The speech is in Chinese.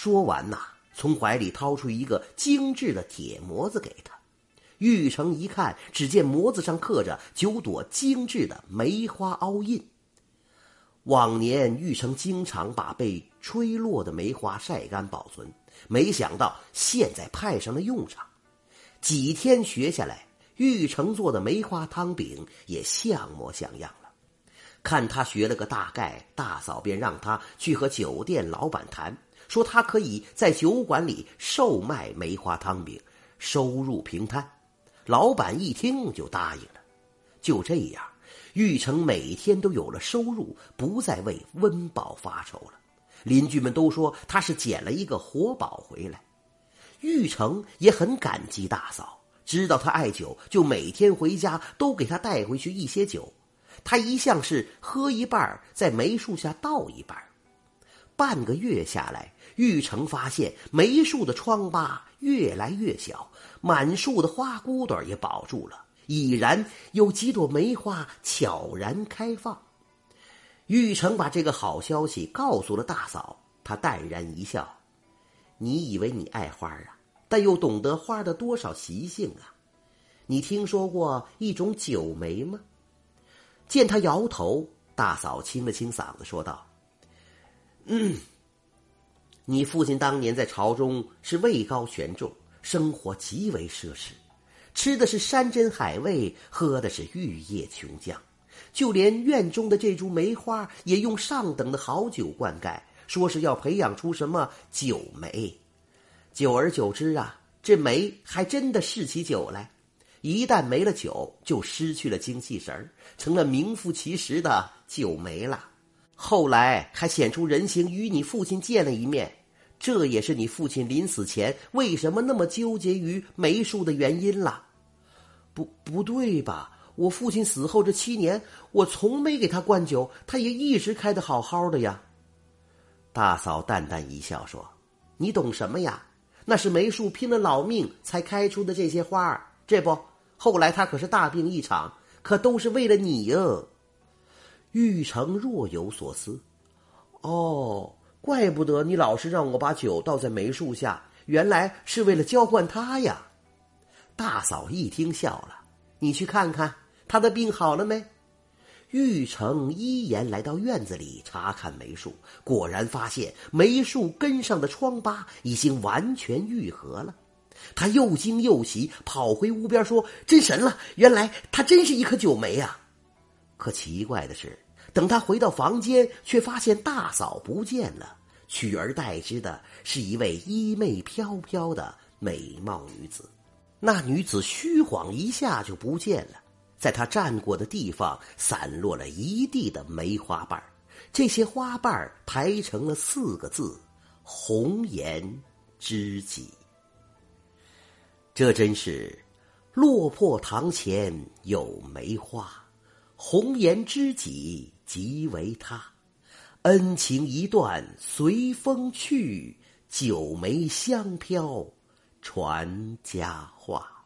说完呐，从怀里掏出一个精致的铁模子给他。玉成一看，只见模子上刻着九朵精致的梅花凹印。往年玉成经常把被吹落的梅花晒干保存，没想到现在派上了用场。几天学下来，玉成做的梅花汤饼也像模像样了。看他学了个大概，大嫂便让他去和酒店老板谈，说他可以在酒馆里售卖梅花汤饼，收入平摊。老板一听就答应了。就这样，玉成每天都有了收入，不再为温饱发愁了。邻居们都说他是捡了一个活宝回来。玉成也很感激大嫂，知道他爱酒，就每天回家都给他带回去一些酒。他一向是喝一半，在梅树下倒一半。半个月下来，玉成发现梅树的疮疤越来越小，满树的花骨朵也保住了，已然有几朵梅花悄然开放。玉成把这个好消息告诉了大嫂，她淡然一笑。你以为你爱花啊，但又懂得花的多少习性啊？你听说过一种九梅吗？见他摇头，大嫂清了清嗓子说道：“嗯，你父亲当年在朝中是位高权重，生活极为奢侈，吃的是山珍海味，喝的是玉液琼浆，就连院中的这株梅花也用上等的好酒灌溉。”说是要培养出什么酒梅，久而久之啊，这梅还真的试起酒来。一旦没了酒，就失去了精气神成了名副其实的酒梅了。后来还显出人形，与你父亲见了一面，这也是你父亲临死前为什么那么纠结于梅树的原因了。不，不对吧？我父亲死后这七年，我从没给他灌酒，他也一直开的好好的呀。大嫂淡淡一笑说：“你懂什么呀？那是梅树拼了老命才开出的这些花儿。这不，后来他可是大病一场，可都是为了你哟。”玉成若有所思：“哦，怪不得你老是让我把酒倒在梅树下，原来是为了浇灌他呀。”大嫂一听笑了：“你去看看他的病好了没？”玉成依言来到院子里查看梅树，果然发现梅树根上的疮疤已经完全愈合了。他又惊又喜，跑回屋边说：“真神了！原来他真是一棵九梅啊！”可奇怪的是，等他回到房间，却发现大嫂不见了，取而代之的是一位衣袂飘飘的美貌女子。那女子虚晃一下就不见了。在他站过的地方，散落了一地的梅花瓣这些花瓣排成了四个字：“红颜知己。”这真是落魄堂前有梅花，红颜知己即为他。恩情一段随风去，九梅香飘传佳话。